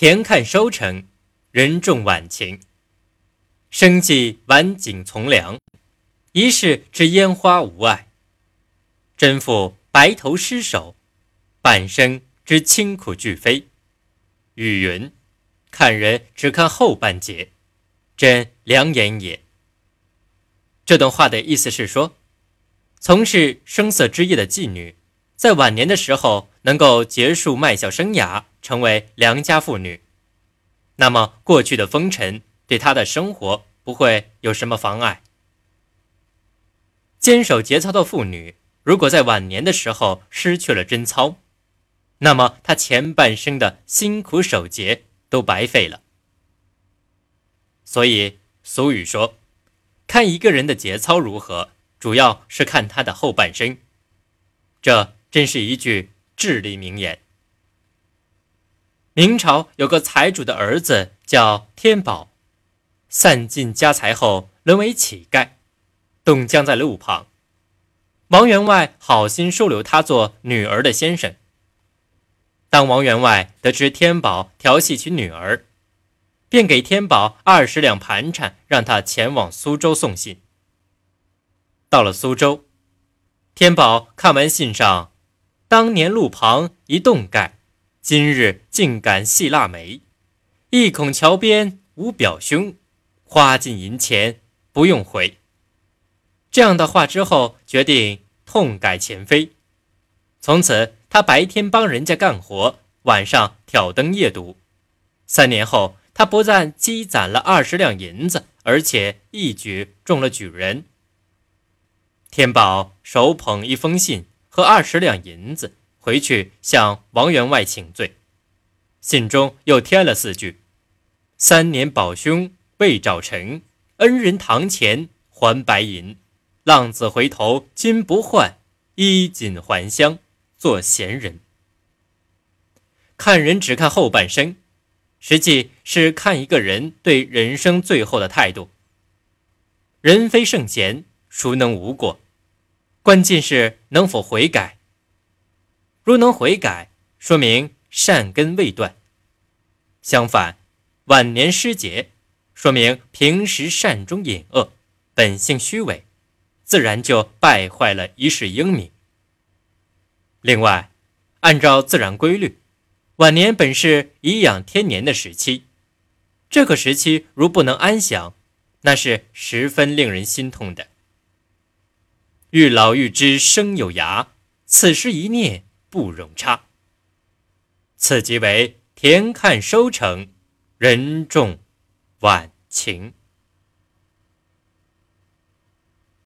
田看收成，人重晚晴。生计晚景从良，一世之烟花无碍。真负白头失守，半生之清苦俱非。雨云：“看人只看后半截，真良言也。”这段话的意思是说，从事声色之业的妓女，在晚年的时候能够结束卖笑生涯，成为良家妇女，那么过去的风尘对她的生活不会有什么妨碍。坚守节操的妇女，如果在晚年的时候失去了贞操，那么她前半生的辛苦守节都白费了。所以俗语说。看一个人的节操如何，主要是看他的后半生。这真是一句至理名言。明朝有个财主的儿子叫天宝，散尽家财后沦为乞丐，冻僵在路旁。王员外好心收留他做女儿的先生。当王员外得知天宝调戏娶女儿，便给天宝二十两盘缠，让他前往苏州送信。到了苏州，天宝看完信上，当年路旁一洞盖，今日竟敢戏腊梅，一孔桥边无表兄，花尽银钱不用回。这样的话之后，决定痛改前非。从此，他白天帮人家干活，晚上挑灯夜读。三年后。他不但积攒了二十两银子，而且一举中了举人。天宝手捧一封信和二十两银子回去向王员外请罪，信中又添了四句：“三年保兄未找成，恩人堂前还白银，浪子回头金不换，衣锦还乡做闲人。”看人只看后半生。实际是看一个人对人生最后的态度。人非圣贤，孰能无过？关键是能否悔改。如能悔改，说明善根未断；相反，晚年失节，说明平时善终隐恶，本性虚伪，自然就败坏了一世英名。另外，按照自然规律。晚年本是颐养天年的时期，这个时期如不能安享，那是十分令人心痛的。欲老欲知生有涯，此时一念不容差。此即为田看收成，人重晚晴。